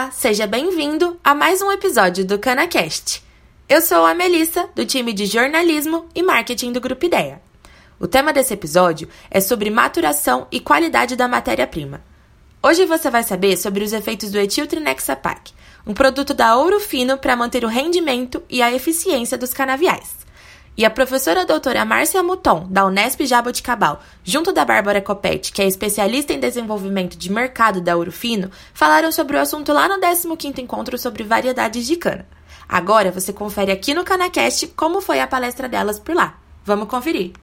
Olá, seja bem-vindo a mais um episódio do CanaCast. Eu sou a Melissa, do time de jornalismo e marketing do Grupo Ideia. O tema desse episódio é sobre maturação e qualidade da matéria-prima. Hoje você vai saber sobre os efeitos do etiltrinexapac, um produto da Ouro Fino para manter o rendimento e a eficiência dos canaviais. E a professora doutora Márcia Muton, da Unesp Jaboticabal, junto da Bárbara Copete, que é especialista em desenvolvimento de mercado da Ouro Fino, falaram sobre o assunto lá no 15º Encontro sobre Variedades de Cana. Agora você confere aqui no CanaCast como foi a palestra delas por lá. Vamos conferir!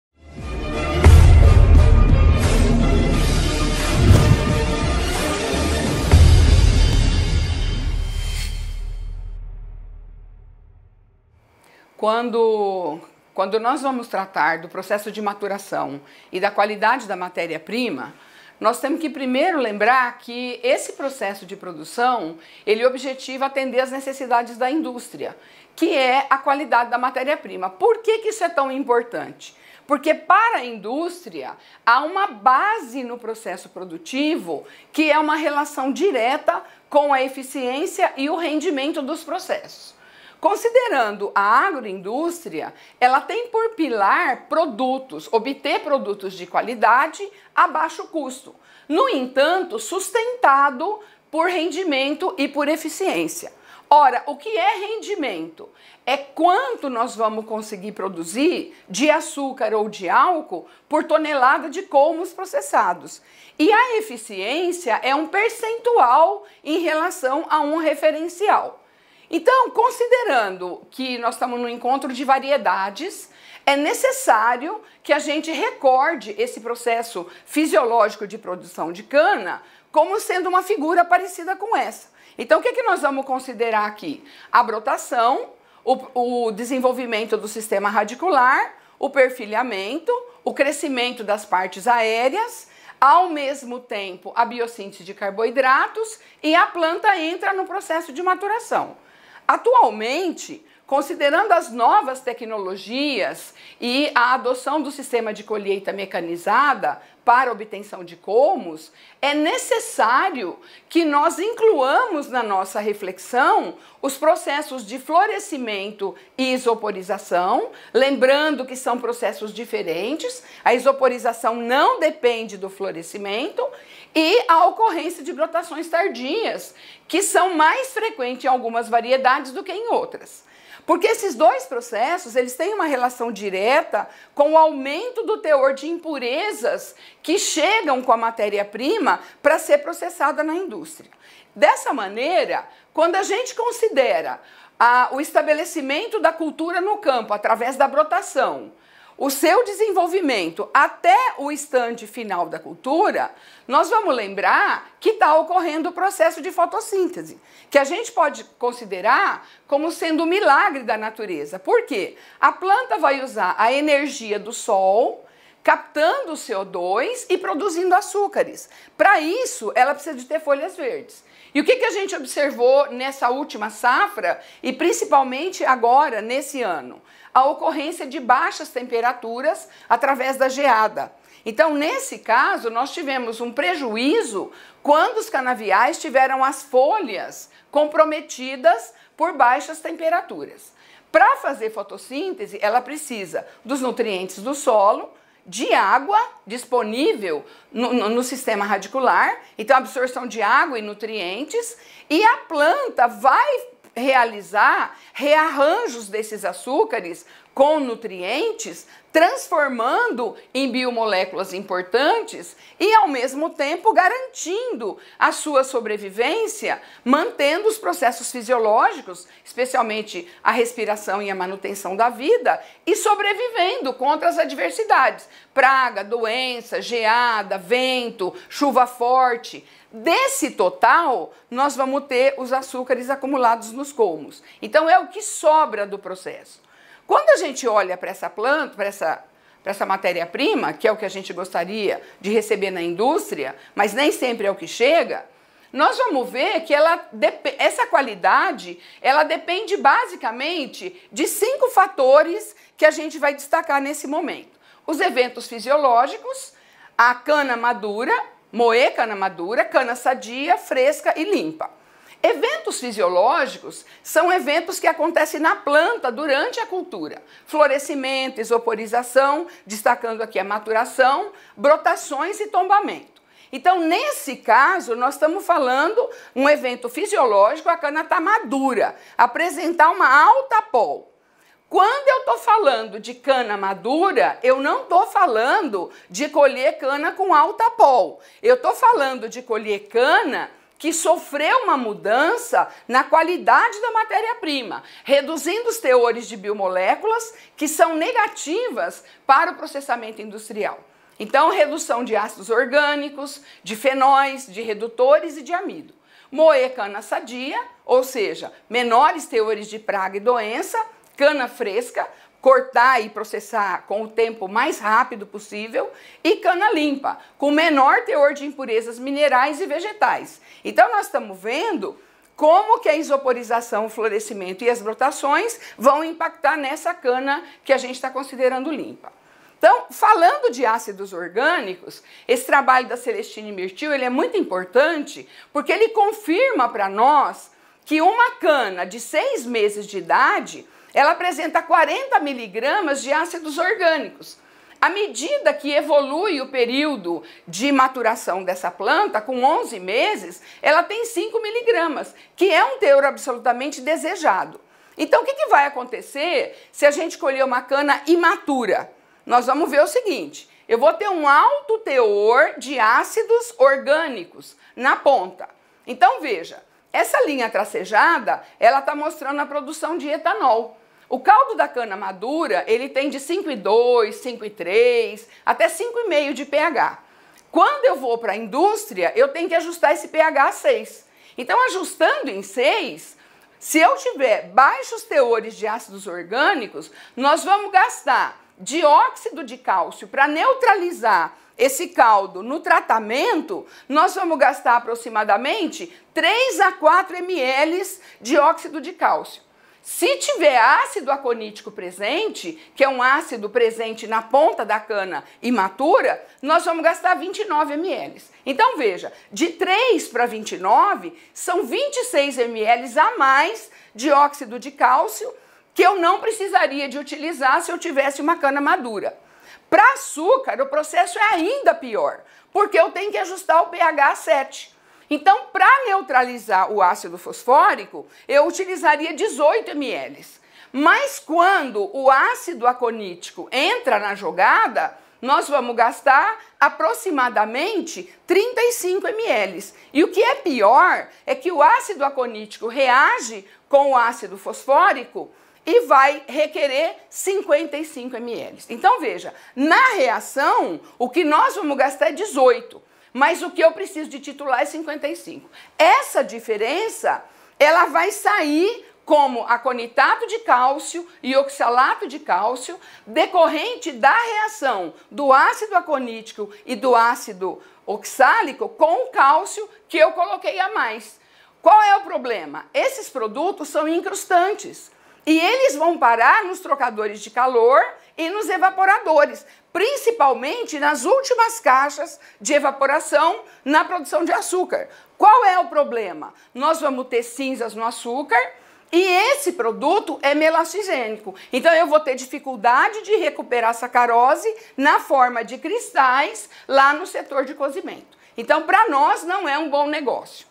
Quando quando nós vamos tratar do processo de maturação e da qualidade da matéria-prima, nós temos que primeiro lembrar que esse processo de produção, ele objetiva atender às necessidades da indústria, que é a qualidade da matéria-prima. Por que, que isso é tão importante? Porque para a indústria há uma base no processo produtivo que é uma relação direta com a eficiência e o rendimento dos processos. Considerando a agroindústria, ela tem por pilar produtos, obter produtos de qualidade a baixo custo. No entanto, sustentado por rendimento e por eficiência. Ora, o que é rendimento? É quanto nós vamos conseguir produzir de açúcar ou de álcool por tonelada de colmos processados. E a eficiência é um percentual em relação a um referencial. Então, considerando que nós estamos no encontro de variedades, é necessário que a gente recorde esse processo fisiológico de produção de cana como sendo uma figura parecida com essa. Então, o que, é que nós vamos considerar aqui? A brotação, o, o desenvolvimento do sistema radicular, o perfilhamento, o crescimento das partes aéreas, ao mesmo tempo a biossíntese de carboidratos e a planta entra no processo de maturação. Atualmente, considerando as novas tecnologias e a adoção do sistema de colheita mecanizada para obtenção de colmos, é necessário que nós incluamos na nossa reflexão os processos de florescimento e isoporização, lembrando que são processos diferentes, a isoporização não depende do florescimento, e a ocorrência de brotações tardias, que são mais frequentes em algumas variedades do que em outras. Porque esses dois processos, eles têm uma relação direta com o aumento do teor de impurezas que chegam com a matéria-prima para ser processada na indústria. Dessa maneira, quando a gente considera a, o estabelecimento da cultura no campo através da brotação, o seu desenvolvimento até o estande final da cultura, nós vamos lembrar que está ocorrendo o processo de fotossíntese, que a gente pode considerar como sendo um milagre da natureza. Por quê? A planta vai usar a energia do sol, captando o CO2 e produzindo açúcares. Para isso, ela precisa de ter folhas verdes. E o que, que a gente observou nessa última safra e principalmente agora, nesse ano? A ocorrência de baixas temperaturas através da geada. Então, nesse caso, nós tivemos um prejuízo quando os canaviais tiveram as folhas comprometidas por baixas temperaturas. Para fazer fotossíntese, ela precisa dos nutrientes do solo, de água disponível no, no, no, sistema radicular, então absorção de água e nutrientes, e a planta vai realizar rearranjos desses açúcares com nutrientes, transformando em biomoléculas importantes e, ao mesmo tempo, garantindo a sua sobrevivência, mantendo os processos fisiológicos, especialmente a respiração e a manutenção da vida, e sobrevivendo contra as adversidades praga, doença, geada, vento, chuva forte. Desse total, nós vamos ter os açúcares acumulados nos colmos. Então, é o que sobra do processo. Quando a gente olha para essa planta, para essa, essa matéria-prima, que é o que a gente gostaria de receber na indústria, mas nem sempre é o que chega, nós vamos ver que ela, essa qualidade ela depende basicamente de cinco fatores que a gente vai destacar nesse momento. Os eventos fisiológicos, a cana madura, moer cana madura, cana sadia, fresca e limpa. Eventos fisiológicos são eventos que acontecem na planta durante a cultura. Florescimento, isoporização, destacando aqui a maturação, brotações e tombamento. Então, nesse caso, nós estamos falando um evento fisiológico, a cana está madura, apresentar uma alta pol. Quando eu estou falando de cana madura, eu não estou falando de colher cana com alta pol. Eu estou falando de colher cana que sofreu uma mudança na qualidade da matéria-prima, reduzindo os teores de biomoléculas que são negativas para o processamento industrial. Então, redução de ácidos orgânicos, de fenóis, de redutores e de amido. Moer cana sadia, ou seja, menores teores de praga e doença, cana fresca, cortar e processar com o tempo mais rápido possível, e cana limpa, com menor teor de impurezas minerais e vegetais. Então nós estamos vendo como que a isoporização, o florescimento e as brotações vão impactar nessa cana que a gente está considerando limpa. Então, falando de ácidos orgânicos, esse trabalho da Celestine Mirtil ele é muito importante porque ele confirma para nós que uma cana de seis meses de idade ela apresenta 40 miligramas de ácidos orgânicos. À medida que evolui o período de maturação dessa planta, com 11 meses, ela tem 5 miligramas, que é um teor absolutamente desejado. Então, o que, que vai acontecer se a gente colher uma cana imatura? Nós vamos ver o seguinte: eu vou ter um alto teor de ácidos orgânicos na ponta. Então, veja, essa linha tracejada, ela está mostrando a produção de etanol. O caldo da cana madura, ele tem de 5,2, 5,3, até 5,5 de pH. Quando eu vou para a indústria, eu tenho que ajustar esse pH a 6. Então, ajustando em 6, se eu tiver baixos teores de ácidos orgânicos, nós vamos gastar dióxido de cálcio para neutralizar esse caldo no tratamento, nós vamos gastar aproximadamente 3 a 4 ml de dióxido de cálcio. Se tiver ácido aconítico presente, que é um ácido presente na ponta da cana imatura, nós vamos gastar 29 ml. Então veja, de 3 para 29 são 26 ml a mais de óxido de cálcio que eu não precisaria de utilizar se eu tivesse uma cana madura. Para açúcar, o processo é ainda pior, porque eu tenho que ajustar o pH a 7. Então, para neutralizar o ácido fosfórico, eu utilizaria 18 ml. Mas quando o ácido aconítico entra na jogada, nós vamos gastar aproximadamente 35 ml. E o que é pior é que o ácido aconítico reage com o ácido fosfórico e vai requerer 55 ml. Então veja, na reação, o que nós vamos gastar é 18 mas o que eu preciso de titular é 55. Essa diferença, ela vai sair como aconitato de cálcio e oxalato de cálcio, decorrente da reação do ácido aconítico e do ácido oxálico com o cálcio que eu coloquei a mais. Qual é o problema? Esses produtos são incrustantes e eles vão parar nos trocadores de calor e nos evaporadores, principalmente nas últimas caixas de evaporação na produção de açúcar. Qual é o problema? Nós vamos ter cinzas no açúcar e esse produto é melacigênico. Então eu vou ter dificuldade de recuperar sacarose na forma de cristais lá no setor de cozimento. Então para nós não é um bom negócio.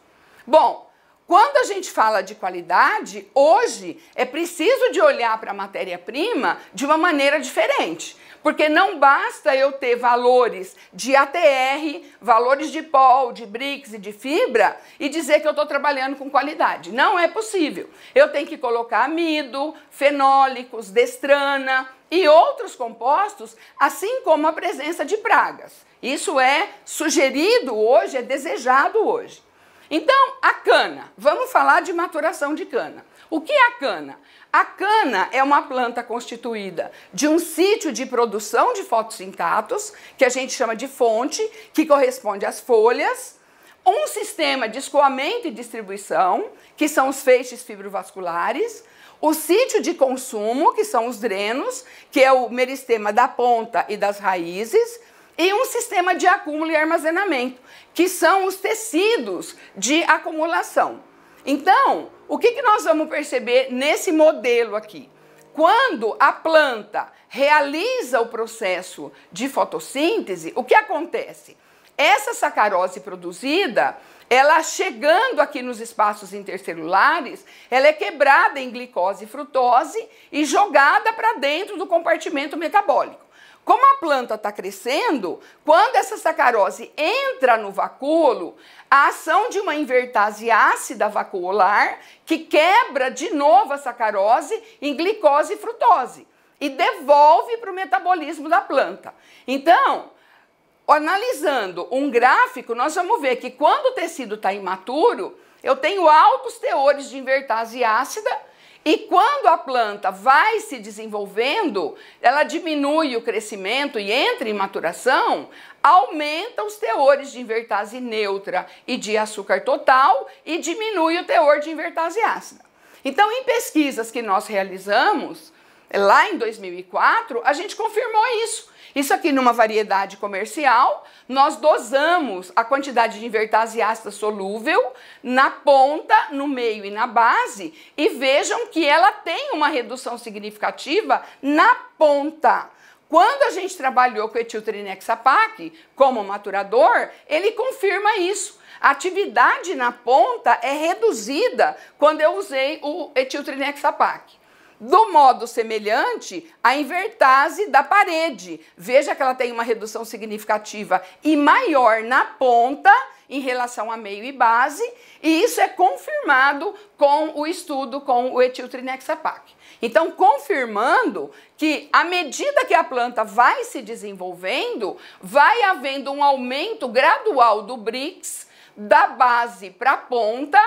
Bom, quando a gente fala de qualidade, hoje é preciso de olhar para a matéria-prima de uma maneira diferente. Porque não basta eu ter valores de ATR, valores de POL, de BRICS e de fibra e dizer que eu estou trabalhando com qualidade. Não é possível. Eu tenho que colocar amido, fenólicos, destrana e outros compostos, assim como a presença de pragas. Isso é sugerido hoje, é desejado hoje. Então, a cana, vamos falar de maturação de cana. O que é a cana? A cana é uma planta constituída de um sítio de produção de fotossintatos, que a gente chama de fonte, que corresponde às folhas, um sistema de escoamento e distribuição, que são os feixes fibrovasculares, o sítio de consumo, que são os drenos, que é o meristema da ponta e das raízes, e um sistema de acúmulo e armazenamento, que são os tecidos de acumulação. Então, o que, que nós vamos perceber nesse modelo aqui? Quando a planta realiza o processo de fotossíntese, o que acontece? Essa sacarose produzida, ela chegando aqui nos espaços intercelulares, ela é quebrada em glicose e frutose e jogada para dentro do compartimento metabólico. Como a planta está crescendo, quando essa sacarose entra no vacúolo, a ação de uma invertase ácida vacuolar que quebra de novo a sacarose em glicose e frutose e devolve para o metabolismo da planta. Então, analisando um gráfico, nós vamos ver que quando o tecido está imaturo, eu tenho altos teores de invertase ácida e quando a planta vai se desenvolvendo, ela diminui o crescimento e entra em maturação, aumenta os teores de invertase neutra e de açúcar total e diminui o teor de invertase ácida. Então, em pesquisas que nós realizamos, lá em 2004, a gente confirmou isso. Isso aqui numa variedade comercial, nós dosamos a quantidade de invertase ácida solúvel na ponta, no meio e na base e vejam que ela tem uma redução significativa na ponta. Quando a gente trabalhou com etiltrinexapac como maturador, ele confirma isso. A atividade na ponta é reduzida quando eu usei o etiltrinexapac. Do modo semelhante, a invertase da parede. Veja que ela tem uma redução significativa e maior na ponta em relação a meio e base, e isso é confirmado com o estudo com o etiltrinexapac. Então, confirmando que à medida que a planta vai se desenvolvendo, vai havendo um aumento gradual do BRICS da base para a ponta,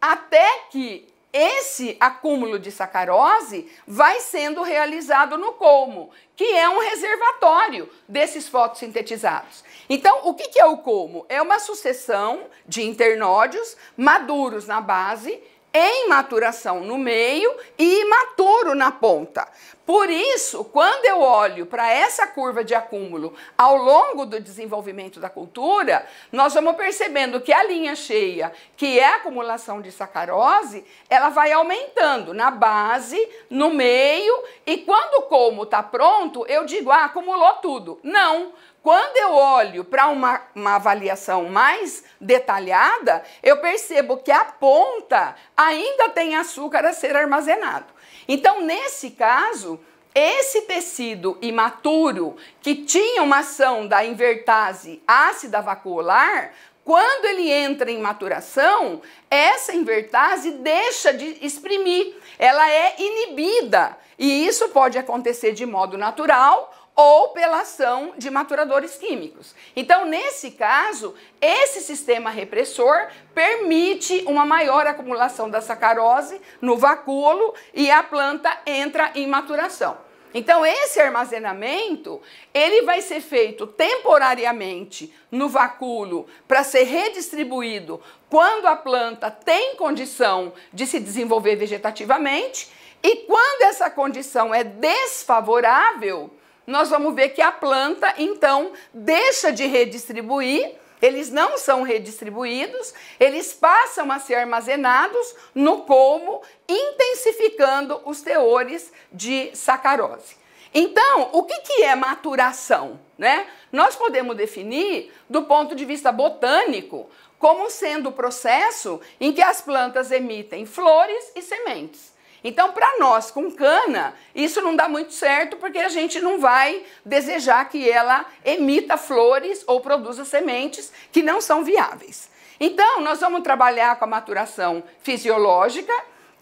até que esse acúmulo de sacarose vai sendo realizado no colmo, que é um reservatório desses fotossintetizados. Então, o que é o colmo? É uma sucessão de internódios maduros na base em maturação no meio e imaturo na ponta. Por isso, quando eu olho para essa curva de acúmulo ao longo do desenvolvimento da cultura, nós vamos percebendo que a linha cheia, que é a acumulação de sacarose, ela vai aumentando na base, no meio, e quando o colmo está pronto, eu digo, ah, acumulou tudo. Não, quando eu olho para uma, uma avaliação mais detalhada, eu percebo que a ponta ainda tem açúcar a ser armazenado. Então, nesse caso, esse tecido imaturo que tinha uma ação da invertase ácida vacuolar, quando ele entra em maturação, essa invertase deixa de exprimir, ela é inibida. E isso pode acontecer de modo natural ou pela ação de maturadores químicos. Então, nesse caso, esse sistema repressor permite uma maior acumulação da sacarose no vacúolo e a planta entra em maturação. Então, esse armazenamento, ele vai ser feito temporariamente no vacúolo para ser redistribuído quando a planta tem condição de se desenvolver vegetativamente, e quando essa condição é desfavorável, nós vamos ver que a planta, então, deixa de redistribuir, eles não são redistribuídos, eles passam a ser armazenados no colmo, intensificando os teores de sacarose. Então, o que, que é maturação? Né? Nós podemos definir, do ponto de vista botânico, como sendo o processo em que as plantas emitem flores e sementes. Então, para nós com cana, isso não dá muito certo porque a gente não vai desejar que ela emita flores ou produza sementes que não são viáveis. Então, nós vamos trabalhar com a maturação fisiológica,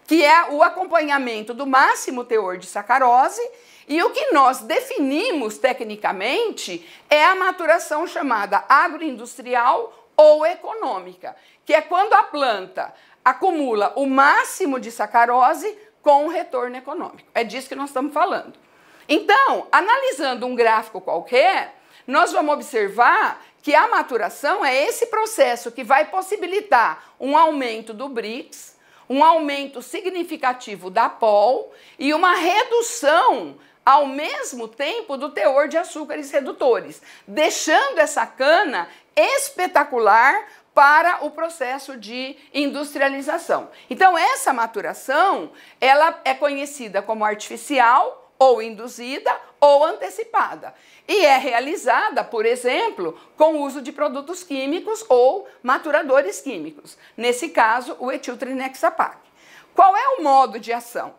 que é o acompanhamento do máximo teor de sacarose, e o que nós definimos tecnicamente é a maturação chamada agroindustrial ou econômica, que é quando a planta acumula o máximo de sacarose com um retorno econômico. É disso que nós estamos falando. Então, analisando um gráfico qualquer, nós vamos observar que a maturação é esse processo que vai possibilitar um aumento do BRICS, um aumento significativo da POL e uma redução ao mesmo tempo do teor de açúcares redutores, deixando essa cana espetacular para o processo de industrialização. Então essa maturação, ela é conhecida como artificial ou induzida ou antecipada. E é realizada, por exemplo, com o uso de produtos químicos ou maturadores químicos. Nesse caso, o etiltrinexapac. Qual é o modo de ação?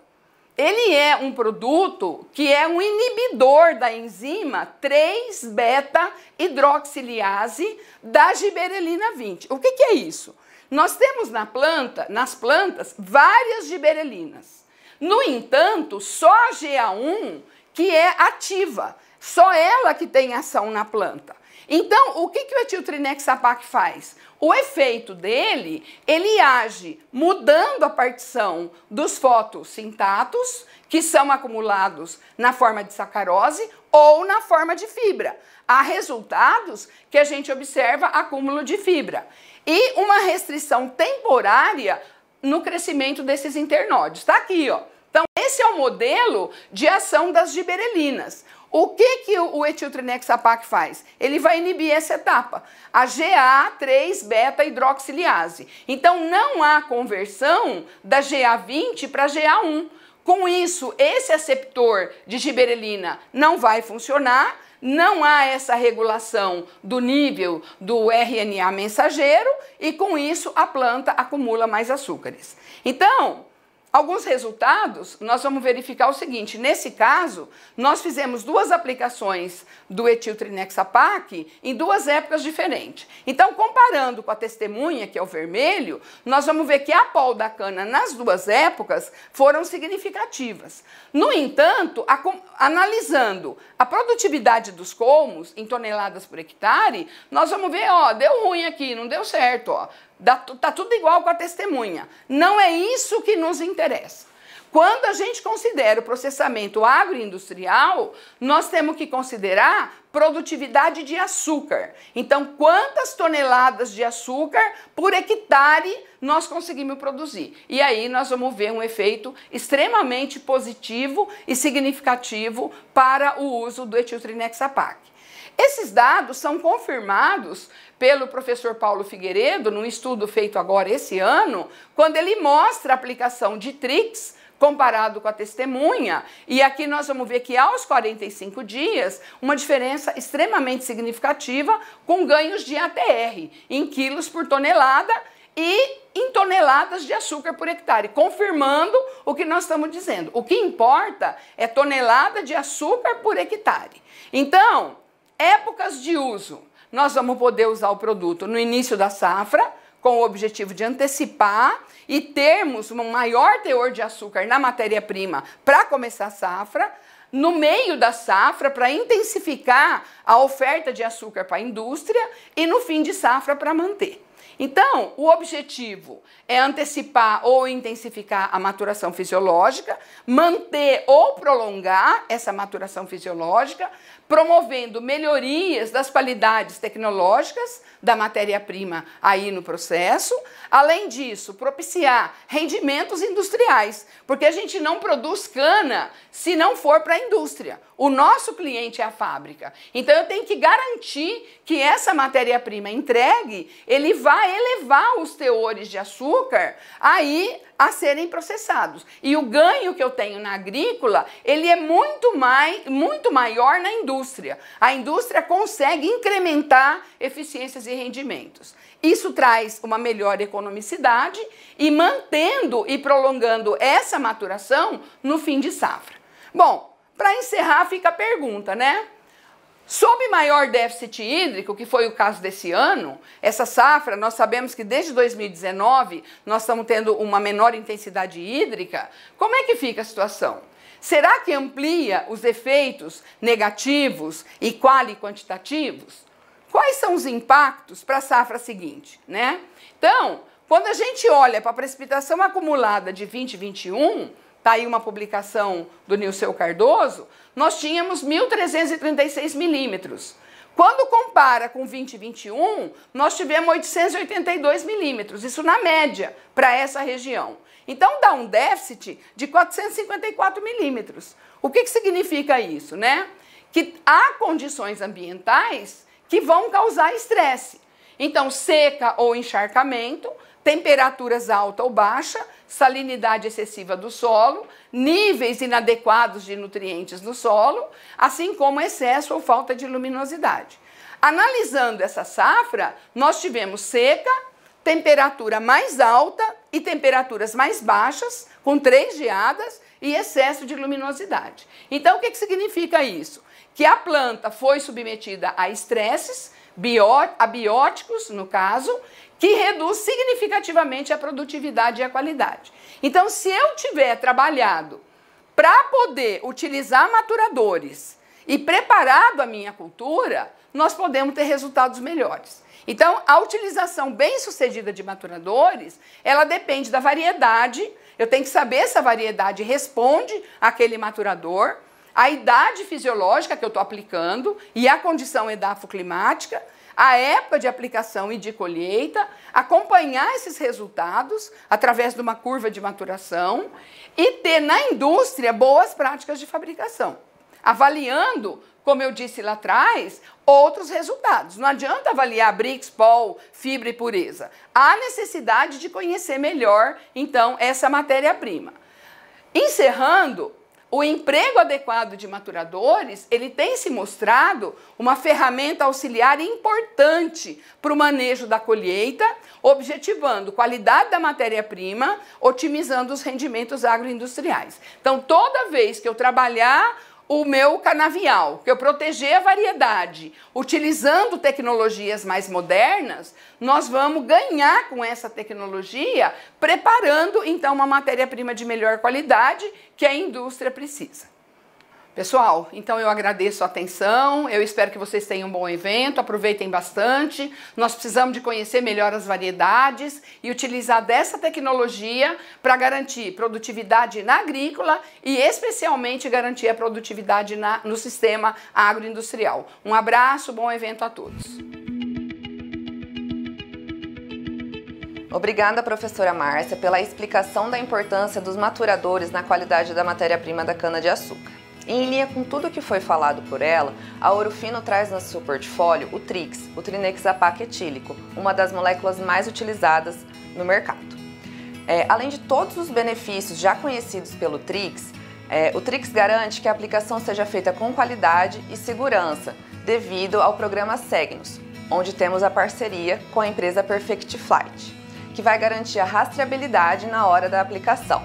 Ele é um produto que é um inibidor da enzima 3-beta-hidroxiliase da giberelina 20. O que, que é isso? Nós temos na planta, nas plantas, várias giberelinas. No entanto, só a GA1 que é ativa, só ela que tem ação na planta. Então, o que, que o etiltrinexapac faz? O efeito dele, ele age mudando a partição dos fotossintatos, que são acumulados na forma de sacarose ou na forma de fibra. Há resultados que a gente observa acúmulo de fibra e uma restrição temporária no crescimento desses internódios. Está aqui, ó. Então, esse é o modelo de ação das giberelinas. O que, que o etiltrinexapac faz? Ele vai inibir essa etapa, a GA3-beta-hidroxiliase. Então, não há conversão da GA20 para GA1. Com isso, esse aceptor de giberelina não vai funcionar, não há essa regulação do nível do RNA mensageiro e com isso a planta acumula mais açúcares. Então, alguns resultados, nós vamos verificar o seguinte: nesse caso, nós fizemos duas aplicações do etiltrinexapac em duas épocas diferentes. Então, comparando com a testemunha, que é o vermelho, nós vamos ver que a pol da cana nas duas épocas foram significativas. No entanto, a, analisando a produtividade dos colmos em toneladas por hectare, nós vamos ver, ó, deu ruim aqui, não deu certo, ó. Está tudo igual com a testemunha. Não é isso que nos interessa. Quando a gente considera o processamento agroindustrial, nós temos que considerar produtividade de açúcar. Então, quantas toneladas de açúcar por hectare nós conseguimos produzir? E aí nós vamos ver um efeito extremamente positivo e significativo para o uso do etiltrinexapac. Esses dados são confirmados pelo professor Paulo Figueiredo, num estudo feito agora esse ano, quando ele mostra a aplicação de TRIX comparado com a testemunha. E aqui nós vamos ver que aos 45 dias, uma diferença extremamente significativa com ganhos de ATR em quilos por tonelada e em toneladas de açúcar por hectare, confirmando o que nós estamos dizendo. O que importa é tonelada de açúcar por hectare. Então, épocas de uso. Nós vamos poder usar o produto no início da safra, com o objetivo de antecipar e termos um maior teor de açúcar na matéria-prima para começar a safra, no meio da safra para intensificar a oferta de açúcar para a indústria e no fim de safra para manter. Então, o objetivo é antecipar ou intensificar a maturação fisiológica, manter ou prolongar essa maturação fisiológica, promovendo melhorias das qualidades tecnológicas da matéria-prima aí no processo. Além disso, propiciar rendimentos industriais, porque a gente não produz cana se não for para a indústria. O nosso cliente é a fábrica. Então eu tenho que garantir que essa matéria-prima entregue, ele vai elevar os teores de açúcar aí a serem processados. E o ganho que eu tenho na agrícola, ele é muito, mais, muito maior na indústria. A indústria consegue incrementar eficiências e rendimentos. Isso traz uma melhor economicidade e mantendo e prolongando essa maturação no fim de safra. Bom, para encerrar fica a pergunta, né? Sob maior déficit hídrico, que foi o caso desse ano, essa safra, nós sabemos que desde 2019 nós estamos tendo uma menor intensidade hídrica. Como é que fica a situação? Será que amplia os efeitos negativos e quali quantitativos? Quais são os impactos para a safra seguinte, né? Então, quando a gente olha para a precipitação acumulada de 2021, Está aí uma publicação do Nilceu Cardoso, nós tínhamos 1.336 milímetros. Quando compara com 2021, nós tivemos 882 milímetros, isso na média, para essa região. Então dá um déficit de 454 milímetros. O que, que significa isso? Né? Que há condições ambientais que vão causar estresse. Então, seca ou encharcamento, temperaturas alta ou baixa, salinidade excessiva do solo, níveis inadequados de nutrientes no solo, assim como excesso ou falta de luminosidade. Analisando essa safra, nós tivemos seca, temperatura mais alta e temperaturas mais baixas, com três geadas e excesso de luminosidade. Então, o que, que significa isso? Que a planta foi submetida a estresses, abióticos, no caso, que reduz significativamente a produtividade e a qualidade. Então, se eu tiver trabalhado para poder utilizar maturadores e preparado a minha cultura, nós podemos ter resultados melhores. Então, a utilização bem sucedida de maturadores, ela depende da variedade. Eu tenho que saber se a variedade responde àquele maturador, a idade fisiológica que eu estou aplicando e a condição edafoclimática, a época de aplicação e de colheita, acompanhar esses resultados através de uma curva de maturação e ter na indústria boas práticas de fabricação, avaliando como eu disse lá atrás, outros resultados. Não adianta avaliar Brix, Pol, fibra e pureza. Há necessidade de conhecer melhor, então, essa matéria-prima. Encerrando, o emprego adequado de maturadores, ele tem se mostrado uma ferramenta auxiliar importante para o manejo da colheita, objetivando qualidade da matéria-prima, otimizando os rendimentos agroindustriais. Então, toda vez que eu trabalhar o meu canavial, que eu proteger a variedade, utilizando tecnologias mais modernas, nós vamos ganhar com essa tecnologia, preparando então uma matéria-prima de melhor qualidade que a indústria precisa. Pessoal, então eu agradeço a atenção, eu espero que vocês tenham um bom evento, aproveitem bastante. Nós precisamos de conhecer melhor as variedades e utilizar dessa tecnologia para garantir produtividade na agrícola e especialmente garantir a produtividade na, no sistema agroindustrial. Um abraço, bom evento a todos. Obrigada, professora Márcia, pela explicação da importância dos maturadores na qualidade da matéria-prima da cana-de-açúcar. Em linha com tudo o que foi falado por ela, a Orofino traz no seu portfólio o Trix, o Trinexapac etílico, uma das moléculas mais utilizadas no mercado. É, além de todos os benefícios já conhecidos pelo Trix, é, o Trix garante que a aplicação seja feita com qualidade e segurança, devido ao programa Segnos, onde temos a parceria com a empresa Perfect Flight, que vai garantir a rastreabilidade na hora da aplicação.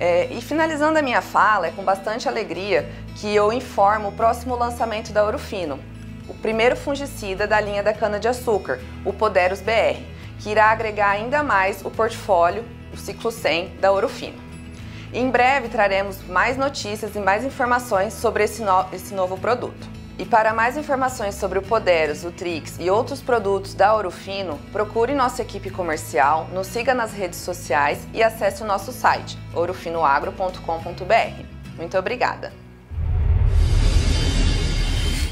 É, e finalizando a minha fala, é com bastante alegria que eu informo o próximo lançamento da Orofino, o primeiro fungicida da linha da cana-de-açúcar, o Poderus BR, que irá agregar ainda mais o portfólio, o ciclo 100 da Orofino. Em breve traremos mais notícias e mais informações sobre esse, no esse novo produto. E para mais informações sobre o Poderos, o Trix e outros produtos da Orofino, procure nossa equipe comercial, nos siga nas redes sociais e acesse o nosso site orofinoagro.com.br. Muito obrigada!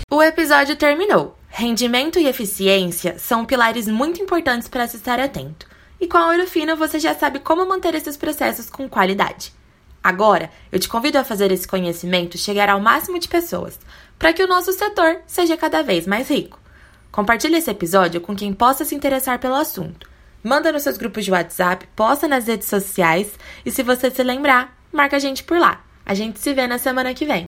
O episódio terminou. Rendimento e eficiência são pilares muito importantes para se estar atento. E com a Orofino você já sabe como manter esses processos com qualidade. Agora, eu te convido a fazer esse conhecimento chegar ao máximo de pessoas, para que o nosso setor seja cada vez mais rico. Compartilhe esse episódio com quem possa se interessar pelo assunto. Manda nos seus grupos de WhatsApp, posta nas redes sociais e se você se lembrar, marca a gente por lá. A gente se vê na semana que vem.